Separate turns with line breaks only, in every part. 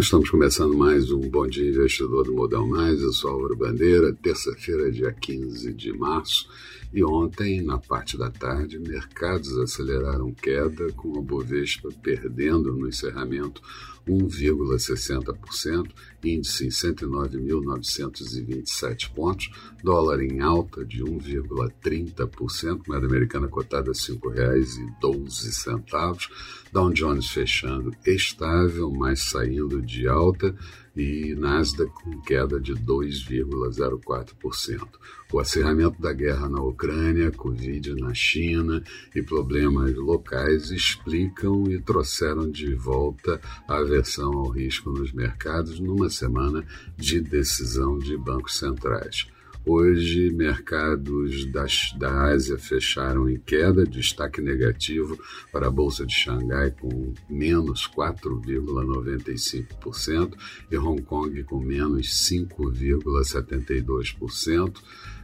Estamos começando mais um Bom Dia Investidor do Modal Mais. Eu sou Álvaro Bandeira, terça-feira, dia 15 de março. E ontem, na parte da tarde, mercados aceleraram queda, com a Bovespa perdendo no encerramento 1,60%, índice em 109.927 pontos, dólar em alta de 1,30%, moeda americana cotada a R$ 5,12, Dow Jones fechando estável, mas saindo de alta, e Nasdaq com queda de 2,04%. O acerramento da guerra na Ucrânia, Covid na China e problemas locais explicam e trouxeram de volta a aversão ao risco nos mercados numa semana de decisão de bancos centrais. Hoje, mercados das, da Ásia fecharam em queda, destaque negativo para a Bolsa de Xangai com menos 4,95% e Hong Kong com menos 5,72%.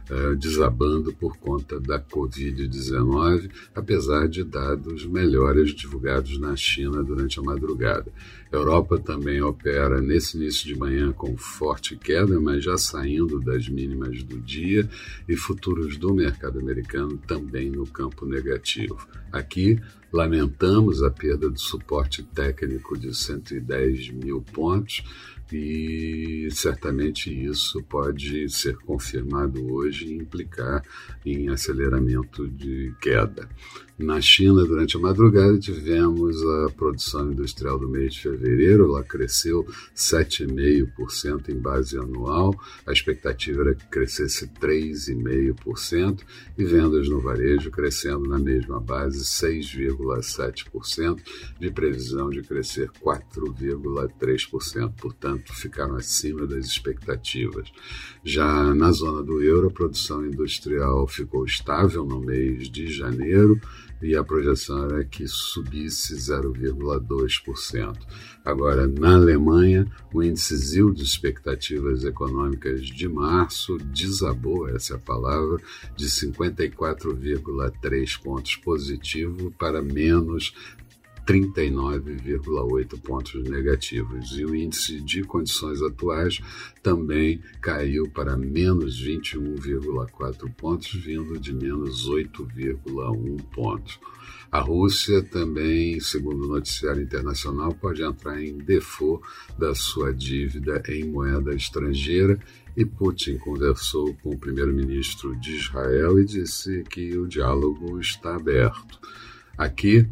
Uh, desabando por conta da Covid-19, apesar de dados melhores divulgados na China durante a madrugada. A Europa também opera nesse início de manhã com forte queda, mas já saindo das mínimas do dia, e futuros do mercado americano também no campo negativo. Aqui, lamentamos a perda do suporte técnico de 110 mil pontos e certamente isso pode ser confirmado hoje e implicar em aceleramento de queda. Na China, durante a madrugada, tivemos a produção industrial do mês de fevereiro, ela cresceu 7,5% em base anual, a expectativa era que crescesse 3,5%, e vendas no varejo crescendo na mesma base 6,7%, de previsão de crescer 4,3%, portanto, ficaram acima das expectativas. Já na zona do euro, a produção industrial ficou estável no mês de janeiro, e a projeção era que subisse 0,2%. Agora, na Alemanha, o índice ZIL de expectativas econômicas de março desabou, essa é a palavra, de 54,3 pontos positivo para menos 39,8 pontos negativos. E o índice de condições atuais também caiu para menos 21,4 pontos, vindo de menos 8,1 pontos. A Rússia também, segundo o noticiário internacional, pode entrar em default da sua dívida em moeda estrangeira e Putin conversou com o primeiro-ministro de Israel e disse que o diálogo está aberto. Aqui,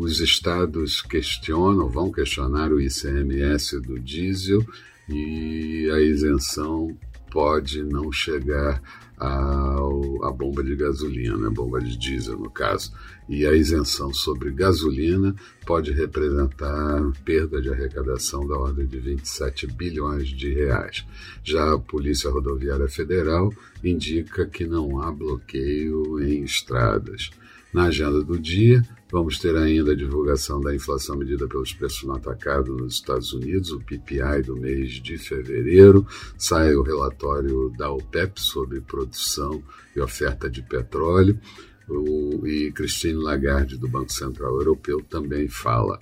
os estados questionam, vão questionar o ICMS do diesel e a isenção pode não chegar à bomba de gasolina, a bomba de diesel no caso. E a isenção sobre gasolina pode representar perda de arrecadação da ordem de 27 bilhões de reais. Já a Polícia Rodoviária Federal indica que não há bloqueio em estradas. Na agenda do dia, vamos ter ainda a divulgação da inflação medida pelos preços no atacado nos Estados Unidos, o PPI do mês de fevereiro. Sai o relatório da OPEP sobre produção e oferta de petróleo. O, e Christine Lagarde, do Banco Central Europeu, também fala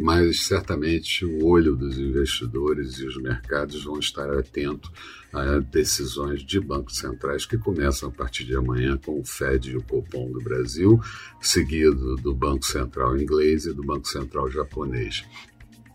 mas certamente o olho dos investidores e os mercados vão estar atentos a decisões de bancos centrais que começam a partir de amanhã com o Fed e o Copom do Brasil, seguido do Banco Central inglês e do Banco Central japonês.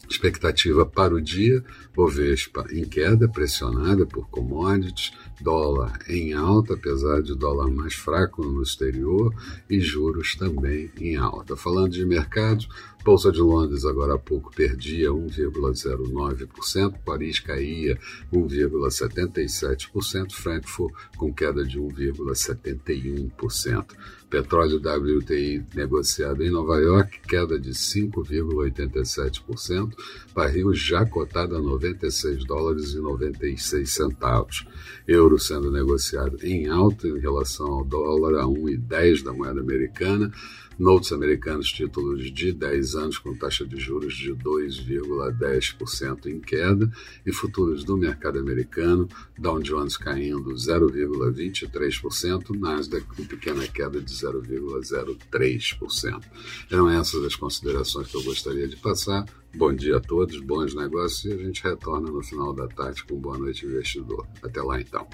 Expectativa para o dia: Bovespa em queda, pressionada por commodities, dólar em alta, apesar de dólar mais fraco no exterior, e juros também em alta. Falando de mercados, Bolsa de Londres agora há pouco perdia 1,09%, Paris caía 1,77%, Frankfurt com queda de 1,71%. Petróleo WTI negociado em Nova York, queda de 5,87%, barril já cotado a 96 dólares e 96 centavos. Euro sendo negociado em alta em relação ao dólar a 1,10 da moeda americana, notes americanos títulos de 10 10 anos com taxa de juros de 2,10% em queda e futuros do mercado americano, Dow Jones caindo 0,23%, Nasdaq com pequena queda de 0,03%. Eram essas as considerações que eu gostaria de passar. Bom dia a todos, bons negócios e a gente retorna no final da tarde com Boa Noite Investidor. Até lá então.